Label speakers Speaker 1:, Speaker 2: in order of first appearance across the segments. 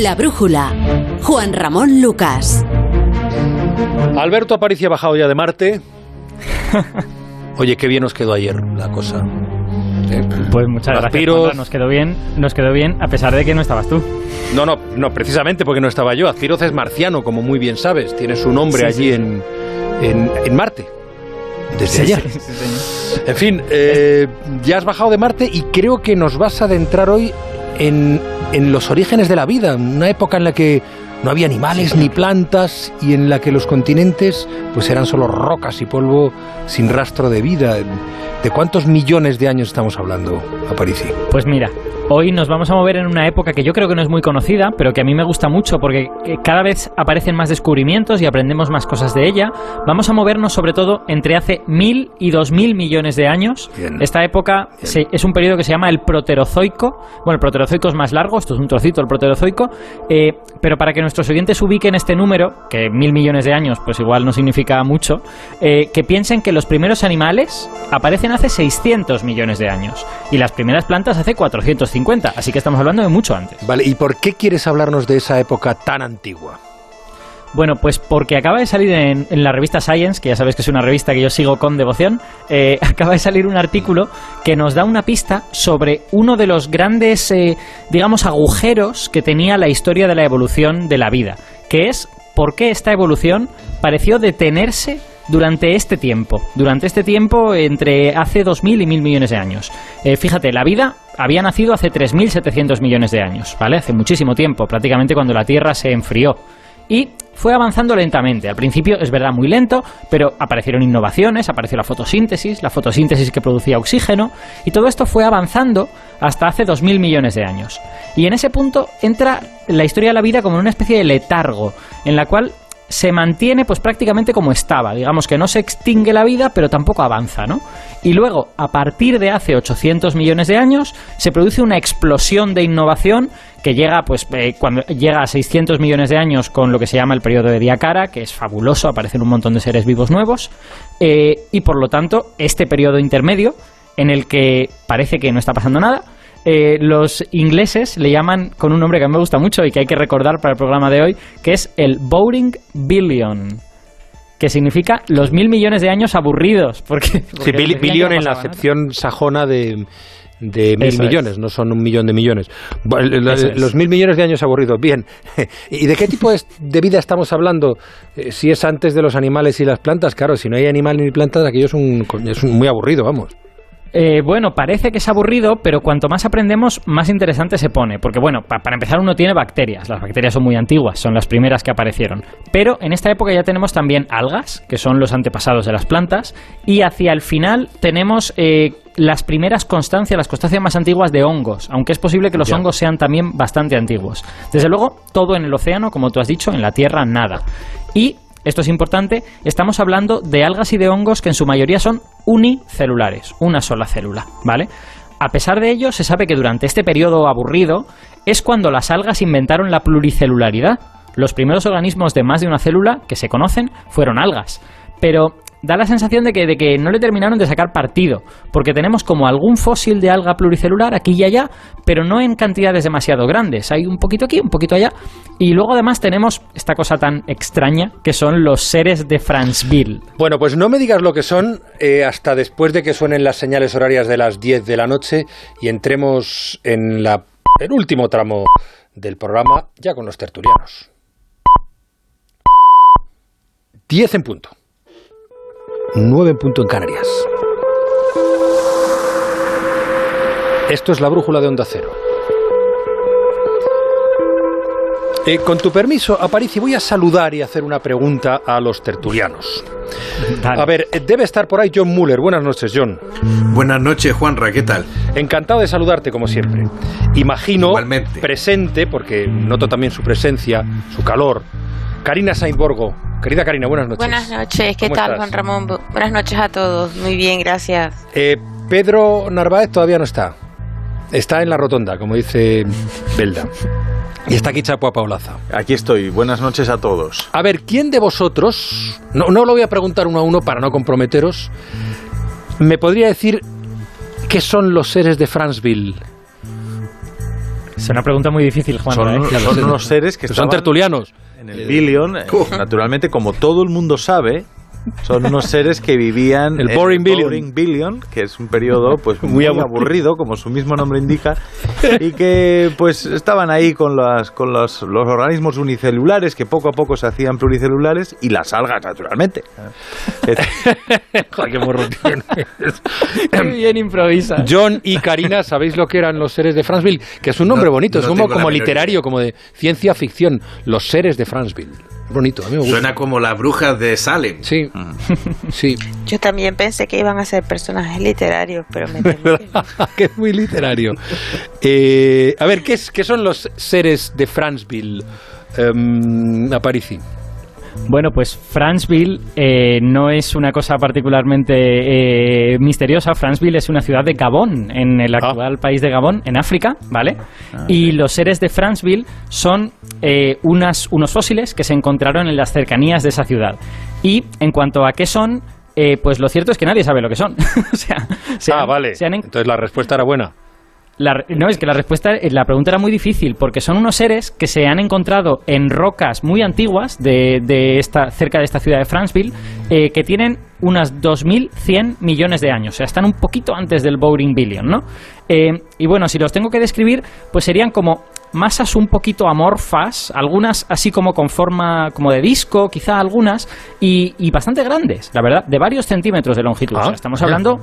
Speaker 1: La brújula. Juan Ramón Lucas.
Speaker 2: Alberto Aparicio ha bajado ya de Marte. Oye, qué bien nos quedó ayer la cosa.
Speaker 3: Eh, pues muchas gracias. Juanra, nos quedó bien, nos quedó bien a pesar de que no estabas tú.
Speaker 2: No, no, no, precisamente porque no estaba yo. Azpiroz es marciano, como muy bien sabes. Tiene su nombre allí En, en, Marte. Desde ayer. en fin, eh, ya has bajado de Marte y creo que nos vas a adentrar hoy en, en los orígenes de la vida, una época en la que no había animales ni plantas y en la que los continentes pues eran solo rocas y polvo sin rastro de vida. ¿De cuántos millones de años estamos hablando, Aparici?
Speaker 3: Pues mira, Hoy nos vamos a mover en una época que yo creo que no es muy conocida, pero que a mí me gusta mucho porque eh, cada vez aparecen más descubrimientos y aprendemos más cosas de ella. Vamos a movernos sobre todo entre hace mil y dos mil millones de años. Esta época es un periodo que se llama el Proterozoico. Bueno, el Proterozoico es más largo, esto es un trocito, el Proterozoico. Eh, pero para que nuestros oyentes ubiquen este número, que mil millones de años pues igual no significa mucho, eh, que piensen que los primeros animales aparecen hace 600 millones de años y las primeras plantas hace 450 así que estamos hablando de mucho antes.
Speaker 2: Vale, ¿y por qué quieres hablarnos de esa época tan antigua?
Speaker 3: Bueno, pues porque acaba de salir en, la revista Science, que ya sabes que es una revista que yo sigo con devoción, eh, acaba de salir un artículo que nos da una pista sobre uno de los grandes, eh, digamos, agujeros que tenía la historia de la evolución de la vida, que es por qué esta evolución pareció detenerse durante este tiempo, durante este tiempo entre hace 2.000 y 1.000 millones de años. Eh, fíjate, la vida había nacido hace 3.700 millones de años, ¿vale? Hace muchísimo tiempo, prácticamente cuando la Tierra se enfrió. Y fue avanzando lentamente. Al principio es verdad muy lento, pero aparecieron innovaciones, apareció la fotosíntesis, la fotosíntesis que producía oxígeno, y todo esto fue avanzando hasta hace 2.000 millones de años. Y en ese punto entra la historia de la vida como una especie de letargo, en la cual se mantiene pues prácticamente como estaba, digamos que no se extingue la vida, pero tampoco avanza, ¿no? Y luego, a partir de hace 800 millones de años, se produce una explosión de innovación que llega pues eh, cuando llega a 600 millones de años con lo que se llama el periodo de Diacara, que es fabuloso, aparecen un montón de seres vivos nuevos, eh, y por lo tanto, este periodo intermedio en el que parece que no está pasando nada, eh, los ingleses le llaman con un nombre que a mí me gusta mucho y que hay que recordar para el programa de hoy, que es el Boring Billion que significa los mil millones de años aburridos. Porque,
Speaker 2: sí, billion en la acepción sajona de, de mil millones, no son un millón de millones. Los mil millones de años aburridos. Bien. ¿Y de qué tipo de vida estamos hablando? Eh, si es antes de los animales y las plantas, claro, si no hay animal ni plantas, aquello es, un, es muy aburrido, vamos.
Speaker 3: Eh, bueno, parece que es aburrido, pero cuanto más aprendemos, más interesante se pone. Porque, bueno, para empezar, uno tiene bacterias. Las bacterias son muy antiguas, son las primeras que aparecieron. Pero en esta época ya tenemos también algas, que son los antepasados de las plantas. Y hacia el final tenemos eh, las primeras constancias, las constancias más antiguas de hongos. Aunque es posible que los hongos sean también bastante antiguos. Desde luego, todo en el océano, como tú has dicho, en la tierra, nada. Y esto es importante, estamos hablando de algas y de hongos que en su mayoría son unicelulares, una sola célula, ¿vale? A pesar de ello, se sabe que durante este periodo aburrido es cuando las algas inventaron la pluricelularidad. Los primeros organismos de más de una célula que se conocen fueron algas. Pero da la sensación de que, de que no le terminaron de sacar partido, porque tenemos como algún fósil de alga pluricelular aquí y allá, pero no en cantidades demasiado grandes. Hay un poquito aquí, un poquito allá. Y luego además tenemos esta cosa tan extraña que son los seres de Franceville.
Speaker 2: Bueno, pues no me digas lo que son eh, hasta después de que suenen las señales horarias de las 10 de la noche y entremos en la, el último tramo del programa ya con los tertulianos. 10 en punto. 9 en punto en Canarias. Esto es la brújula de Onda Cero. Eh, con tu permiso, Aparici, voy a saludar y hacer una pregunta a los tertulianos. A ver, eh, debe estar por ahí John Muller. Buenas noches, John.
Speaker 4: Buenas noches, Juanra. ¿Qué tal?
Speaker 2: Encantado de saludarte, como siempre. Imagino presente, porque noto también su presencia, su calor. Karina Sainborgo, Querida Karina, buenas noches.
Speaker 5: Buenas noches, ¿qué tal, Juan Ramón? Buenas noches a todos, muy bien, gracias.
Speaker 2: Eh, Pedro Narváez todavía no está. Está en la rotonda, como dice Belda. Y está aquí Chapo Paulaza.
Speaker 4: Aquí estoy. Buenas noches a todos.
Speaker 2: A ver, ¿quién de vosotros, no, no lo voy a preguntar uno a uno para no comprometeros, me podría decir qué son los seres de Franceville?
Speaker 3: Es una pregunta muy difícil, Juan.
Speaker 4: Son,
Speaker 3: ¿eh?
Speaker 4: son unos seres que
Speaker 2: Son tertulianos.
Speaker 4: En el Billion. eh, Naturalmente, como todo el mundo sabe, son unos seres que vivían
Speaker 2: El
Speaker 4: en
Speaker 2: Boring Billion.
Speaker 4: Boring Billion, que es un periodo pues muy,
Speaker 2: Muy
Speaker 4: aburrido.
Speaker 2: aburrido.
Speaker 4: como su mismo nombre indica, y que pues estaban ahí con las con los, los organismos unicelulares que poco a poco se hacían pluricelulares y las algas, naturalmente.
Speaker 2: Joder, qué morro tienes.
Speaker 3: Qué bien improvisa.
Speaker 2: John y Karina, ¿sabéis lo que eran los seres de Franceville? Que es un nombre
Speaker 4: No,
Speaker 2: bonito, es como, como literario, como de ciencia ficción. Los seres de Franceville. Bonito, a mí me gusta.
Speaker 4: Suena como las brujas de Salem.
Speaker 2: Sí, sí.
Speaker 5: Yo también pensé que iban a ser personajes literarios, pero me temo que
Speaker 2: es muy literario. Eh, a ver, ¿qué, es, ¿qué son los seres de Franceville? Um, Aparici.
Speaker 3: Bueno, pues Franceville eh, no es una cosa particularmente eh, misteriosa. Franceville es una ciudad de Gabón, en el actual país de Gabón, en África, ¿vale? y los seres de Franceville son eh, unas, unos fósiles que se encontraron en las cercanías de esa ciudad. Y en cuanto a qué son, eh, pues lo cierto es que nadie sabe lo que son. o sea, se
Speaker 2: ah,
Speaker 3: han-
Speaker 2: vale.
Speaker 3: se han en-
Speaker 2: Entonces la respuesta era buena.
Speaker 3: La- no, es que la respuesta, eh, la pregunta era muy difícil, porque son unos seres que se han encontrado en rocas muy antiguas de, de esta, cerca de esta ciudad de Franceville, eh, que tienen unas 2.100 millones de años, o sea, están un poquito antes del Boring Billion, ¿no? Eh, y bueno, si los tengo que describir, pues serían como masas un poquito amorfas, algunas así como con forma como de disco, quizá algunas, y, y bastante grandes, la verdad, de varios centímetros de longitud. O sea,
Speaker 2: Ah,
Speaker 3: estamos hablando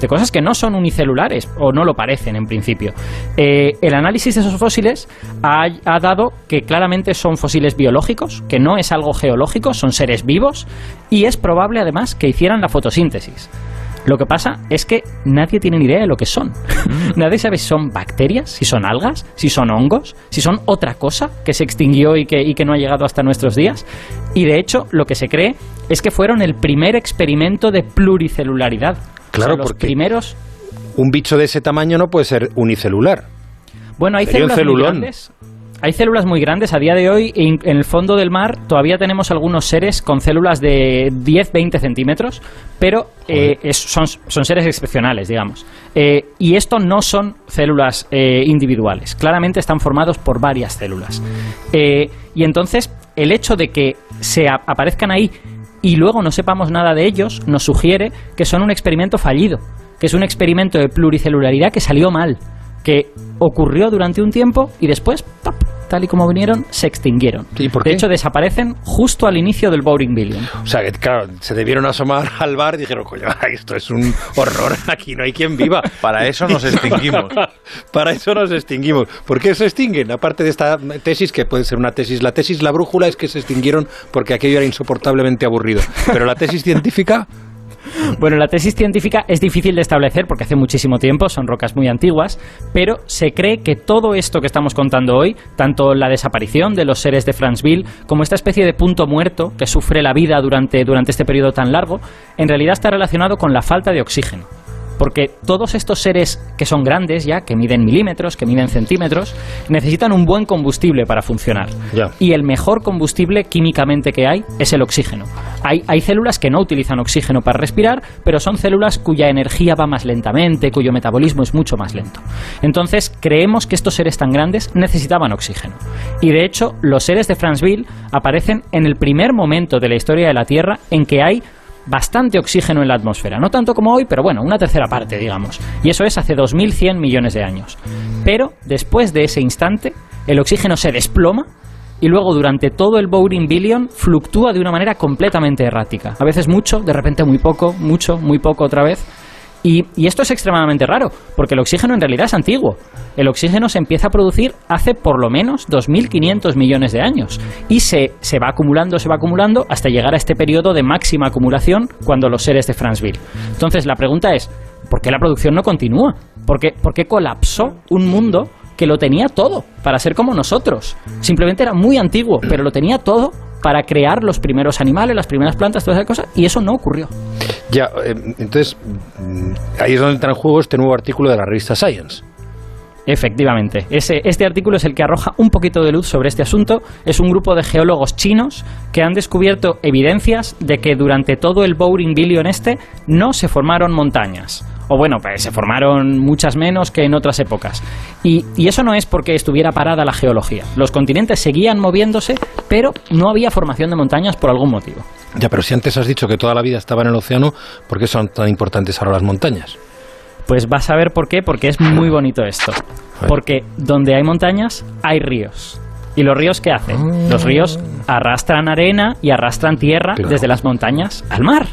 Speaker 3: de cosas que no son unicelulares o no lo parecen en principio. Eh, el análisis de esos fósiles ha, ha dado que claramente son fósiles biológicos, que no es algo geológico, son seres vivos y es probable además que hicieran la fotosíntesis. Lo que pasa es que nadie tiene ni idea de lo que son. nadie sabe si son bacterias, si son algas, si son hongos, si son otra cosa que se extinguió y que, y que no ha llegado hasta nuestros días. Y de hecho, lo que se cree es que fueron el primer experimento de pluricelularidad.
Speaker 2: Claro,
Speaker 3: O sea, los
Speaker 2: porque-
Speaker 3: primeros
Speaker 2: Un bicho de ese tamaño no puede ser unicelular.
Speaker 3: Bueno, hay
Speaker 2: Sería un
Speaker 3: células muy
Speaker 2: celulón.
Speaker 3: grandes. Hay células muy grandes. A día de hoy, en en el fondo del mar, todavía tenemos algunos seres con células de 10-20 centímetros, pero eh, es- son, son seres excepcionales, digamos. Eh, y esto no son células eh, individuales. Claramente están formados por varias células. Y entonces, el hecho de que se aparezcan ahí y luego no sepamos nada de ellos, nos sugiere que son un experimento fallido, que es un experimento de pluricelularidad que salió mal, que ocurrió durante un tiempo y después. Tal y como vinieron, se extinguieron.
Speaker 2: ¿Y por
Speaker 3: de hecho, desaparecen justo al inicio del Boring Billion.
Speaker 2: O sea, que claro, se debieron asomar al bar y dijeron, coño, esto es un horror, aquí no hay quien viva.
Speaker 4: Para eso nos extinguimos.
Speaker 2: Para eso nos extinguimos. ¿Por qué se extinguen? Aparte de esta tesis, que puede ser una tesis. La tesis, la brújula, es que se extinguieron porque aquello era insoportablemente aburrido. Pero la tesis científica,
Speaker 3: Bueno, la tesis científica es difícil de establecer porque hace muchísimo tiempo, son rocas muy antiguas, pero se cree que todo esto que estamos contando hoy, tanto la desaparición de los seres de Franceville como esta especie de punto muerto que sufre la vida durante, durante este periodo tan largo, en realidad está relacionado con la falta de oxígeno. Porque todos estos seres que son grandes ya, que miden milímetros, que miden centímetros, necesitan un buen combustible para funcionar. Y el mejor combustible químicamente que hay es el oxígeno. Hay, hay células que no utilizan oxígeno para respirar, pero son células cuya energía va más lentamente, cuyo metabolismo es mucho más lento. Entonces, creemos que estos seres tan grandes necesitaban oxígeno. Y de hecho, los seres de Franceville aparecen en el primer momento de la historia de la Tierra en que hay bastante oxígeno en la atmósfera. No tanto como hoy, pero bueno, una tercera parte, digamos. Y eso es hace 2.100 millones de años. Pero después de ese instante, el oxígeno se desploma y luego durante todo el Boring Billion fluctúa de una manera completamente errática. A veces mucho, de repente muy poco, mucho, muy poco otra vez. Y, y esto es extremadamente raro, porque el oxígeno en realidad es antiguo. El oxígeno se empieza a producir hace por lo menos 2.500 millones de años y se, se va acumulando, se va acumulando hasta llegar a este periodo de máxima acumulación cuando los seres de Franceville. Entonces la pregunta es, ¿por qué la producción no continúa? ¿Por qué, por qué colapsó un mundo que lo tenía todo para ser como nosotros? Simplemente era muy antiguo, pero lo tenía todo para crear los primeros animales, las primeras plantas, toda esa cosa, y eso no ocurrió.
Speaker 2: Ya, eh, entonces, mm, ahí es donde entra en juego este nuevo artículo de la revista Science.
Speaker 3: Efectivamente. Ese, este artículo es el que arroja un poquito de luz sobre este asunto. Es un grupo de geólogos chinos que han descubierto evidencias de que durante todo el Boring Billion este no se formaron montañas. O bueno, pues se formaron muchas menos que en otras épocas. Y, y eso no es porque estuviera parada la geología. Los continentes seguían moviéndose, pero no había formación de montañas por algún motivo.
Speaker 2: Ya, pero si antes has dicho que toda la vida estaba en el océano, ¿por qué son tan importantes ahora las montañas?
Speaker 3: Pues vas a ver por qué, porque es muy bonito esto. Porque donde hay montañas, hay ríos. ¿Y los ríos qué hacen? Los ríos arrastran arena y arrastran tierra
Speaker 2: Claro.
Speaker 3: desde las montañas al mar.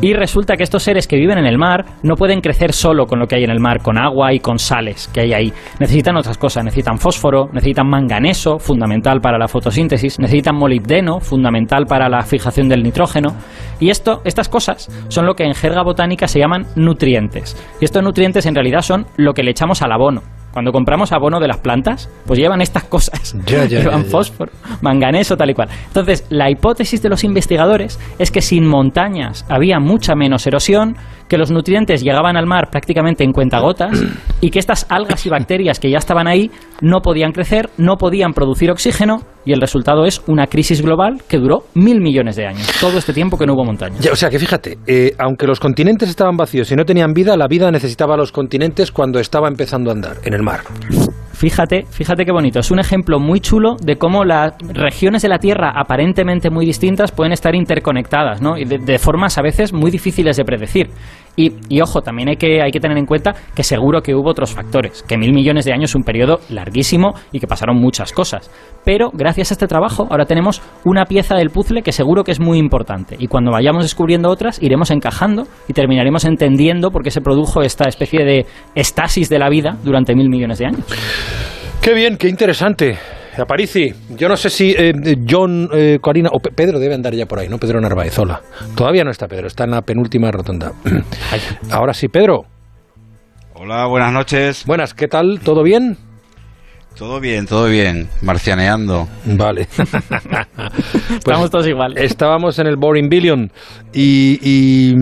Speaker 3: Y resulta que estos seres que viven en el mar no pueden crecer solo con lo que hay en el mar, con agua y con sales que hay ahí. Necesitan otras cosas, necesitan fósforo, necesitan manganeso, fundamental para la fotosíntesis, necesitan molibdeno, fundamental para la fijación del nitrógeno. Y esto, estas cosas son lo que en jerga botánica se llaman nutrientes. Y estos nutrientes en realidad son lo que le echamos al abono. Cuando compramos abono de las plantas, pues llevan estas cosas.
Speaker 2: Ya, ya,
Speaker 3: llevan
Speaker 2: ya,
Speaker 3: fósforo, manganeso, tal y cual. Entonces, la hipótesis de los investigadores es que sin montañas había mucha menos erosión, que los nutrientes llegaban al mar prácticamente en cuentagotas y que estas algas y bacterias que ya estaban ahí no podían crecer, no podían producir oxígeno y el resultado es una crisis global que duró mil millones de años. Todo este tiempo que no hubo montañas.
Speaker 2: Ya, o sea que fíjate, eh, aunque los continentes estaban vacíos y no tenían vida, la vida necesitaba los continentes cuando estaba empezando a andar en el mar.
Speaker 3: Fíjate, fíjate qué bonito. Es un ejemplo muy chulo de cómo las regiones de la Tierra aparentemente muy distintas pueden estar interconectadas, ¿no? Y de, de formas a veces muy difíciles de predecir. Y, ojo, también hay que, hay que tener en cuenta que seguro que hubo otros factores, que mil millones de años es un periodo larguísimo y que pasaron muchas cosas. Pero gracias a este trabajo ahora tenemos una pieza del puzzle que seguro que es muy importante. Y cuando vayamos descubriendo otras, iremos encajando y terminaremos entendiendo por qué se produjo esta especie de estasis de la vida durante mil millones de años.
Speaker 2: Qué bien, qué interesante. Aparici, yo no sé si eh, John, eh, Corina o Pe- Pedro debe andar ya por ahí, ¿no? Pedro Narváez, hola. Todavía no está Pedro, está en la penúltima rotonda. Ahora sí, Pedro.
Speaker 6: Hola, buenas noches.
Speaker 2: Buenas, ¿qué tal? ¿Todo bien?
Speaker 6: Todo bien, todo bien. Marcianeando.
Speaker 2: Vale. Pues
Speaker 3: Estamos todos iguales.
Speaker 2: Estábamos en el Boring Billion y, y-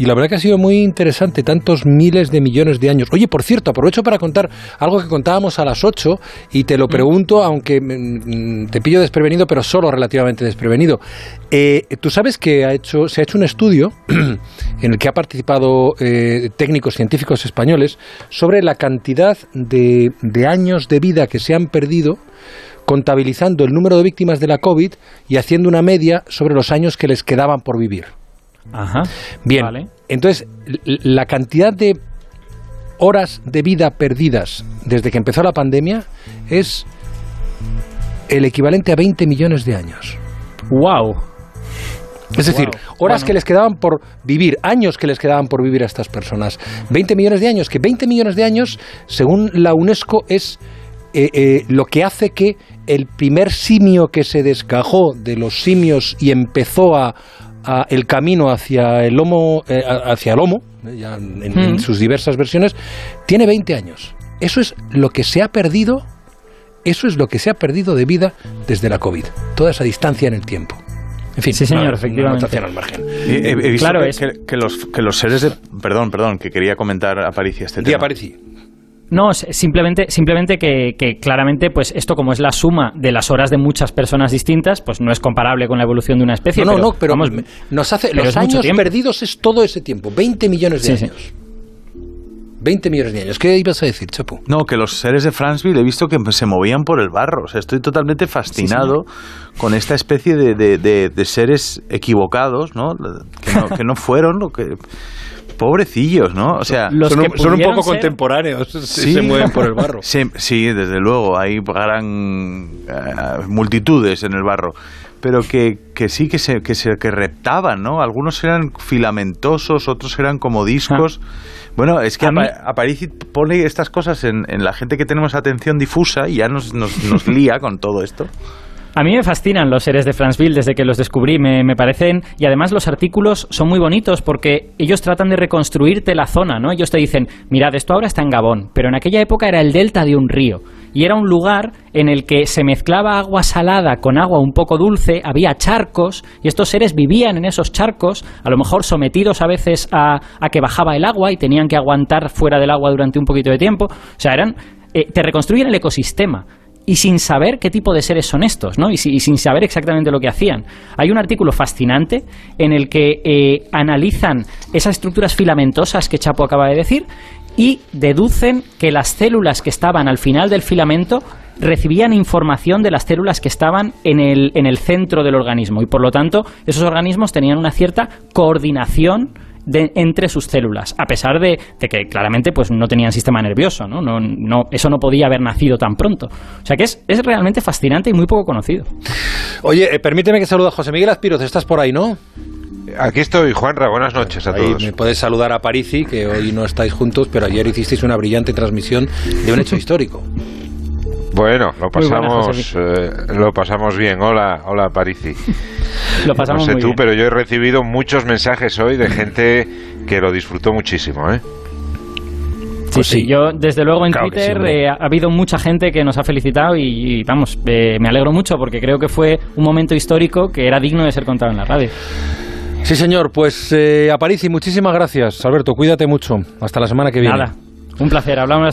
Speaker 2: y la verdad que ha sido muy interesante, tantos miles de millones de años. Oye, por cierto, aprovecho para contar algo que contábamos a las 8 y te lo pregunto, aunque mm, te pillo desprevenido, pero solo relativamente desprevenido. Eh, Tú sabes que ha hecho, se ha hecho un estudio en el que ha participado eh, técnicos científicos españoles sobre la cantidad de, de años de vida que se han perdido contabilizando el número de víctimas de la COVID y haciendo una media sobre los años que les quedaban por vivir.
Speaker 3: Ajá.
Speaker 2: Bien,
Speaker 3: Vale.
Speaker 2: entonces la cantidad de horas de vida perdidas desde que empezó la pandemia es el equivalente a 20 millones de años.
Speaker 3: Wow.
Speaker 2: Es decir,
Speaker 3: Wow.
Speaker 2: horas
Speaker 3: Bueno.
Speaker 2: que les quedaban por vivir, años que les quedaban por vivir a estas personas. 20 millones de años, que 20 millones de años, según la UNESCO, es eh, eh, lo que hace que el primer simio que se desgajó de los simios y empezó a, a el camino hacia el homo, eh, a- hacia el homo, eh, ya en, en
Speaker 3: Mm.
Speaker 2: sus diversas versiones, tiene 20 años. Eso es lo que se ha perdido, eso es lo que se ha perdido de vida desde la COVID. Toda esa distancia en el tiempo. En fin,
Speaker 3: Sí, señor,
Speaker 2: una- una
Speaker 3: efectivamente.
Speaker 2: anotación al margen.
Speaker 4: He, he- he visto
Speaker 3: Claro,
Speaker 4: que,
Speaker 3: es-
Speaker 4: que- que los, que los seres de... Perdón, perdón, que quería comentar Aparicia este
Speaker 2: Día
Speaker 4: tema.
Speaker 2: Parisi.
Speaker 3: No, simplemente, simplemente que, que claramente, pues esto como es la suma de las horas de muchas personas distintas, pues no es comparable con la evolución de una especie.
Speaker 2: No, no, no, pero
Speaker 3: vamos,
Speaker 2: nos hace
Speaker 3: pero
Speaker 2: los años perdidos es todo ese tiempo, 20 millones de
Speaker 3: Sí, sí.
Speaker 2: años. 20 millones de años. ¿Qué ibas a decir, Chapo?
Speaker 4: No, que los seres de Franceville he visto que se movían por el barro. O sea, estoy totalmente fascinado con esta especie de, de- de- de seres equivocados, ¿no? Que no, que no fueron lo que... Pobrecillos, ¿no? O sea...
Speaker 3: Los
Speaker 2: son,
Speaker 3: que
Speaker 2: un, son un
Speaker 3: pudieron
Speaker 2: poco
Speaker 3: ser-
Speaker 2: contemporáneos,
Speaker 4: Sí.
Speaker 2: se mueven por el barro.
Speaker 4: Sí, sí, desde luego, hay gran eh, multitudes en el barro, pero que, que sí que se, que se que reptaban, ¿no? Algunos eran filamentosos, otros eran como discos. Bueno, es que
Speaker 3: A mí-
Speaker 4: Apa- Aparici pone estas cosas en, en la gente que tenemos atención difusa y ya nos, nos, nos lía con todo esto.
Speaker 3: A mí me fascinan los seres de Franceville desde que los descubrí, me, me parecen, y además los artículos son muy bonitos porque ellos tratan de reconstruirte la zona, ¿no? Ellos te dicen, mirad, esto ahora está en Gabón, pero en aquella época era el delta de un río, y era un lugar en el que se mezclaba agua salada con agua un poco dulce, había charcos, y estos seres vivían en esos charcos, a lo mejor sometidos a veces a, a que bajaba el agua y tenían que aguantar fuera del agua durante un poquito de tiempo, o sea, eran... eh, te reconstruyen el ecosistema. Y sin saber qué tipo de seres son estos, ¿no? Y, sin saber exactamente lo que hacían. Hay un artículo fascinante en el que eh, analizan esas estructuras filamentosas que Chapo acaba de decir y deducen que las células que estaban al final del filamento recibían información de las células que estaban en el, en el centro del organismo y por lo tanto esos organismos tenían una cierta coordinación entre sus células, a pesar de, que claramente pues no tenían sistema nervioso, ¿no? No, no, eso no podía haber nacido tan pronto. O sea que es, es realmente fascinante y muy poco conocido.
Speaker 2: Oye, eh, permíteme que salude a José Miguel Aspiroz, estás por ahí, ¿no?
Speaker 7: Aquí estoy, Juanra. Buenas noches a todos.
Speaker 2: Me puedes saludar a Parisi, que hoy no estáis juntos, pero ayer hicisteis una brillante transmisión de un hecho histórico.
Speaker 7: Bueno, lo pasamos, eh, lo pasamos bien. Hola, hola Parisi.
Speaker 3: lo pasamos
Speaker 7: no sé tú, pero
Speaker 3: yo
Speaker 7: he recibido muchos mensajes hoy de gente que lo disfrutó muchísimo, ¿eh?
Speaker 3: Sí, pues sí, yo desde luego en Twitter eh, ha habido mucha gente que nos ha felicitado y, vamos, eh, me alegro mucho porque creo que fue un momento histórico que era digno de ser contado en la radio.
Speaker 2: Sí, señor, pues eh, a París y muchísimas gracias. Alberto, cuídate mucho. Hasta la semana que viene.
Speaker 3: Nada, un placer. Hablamos la semana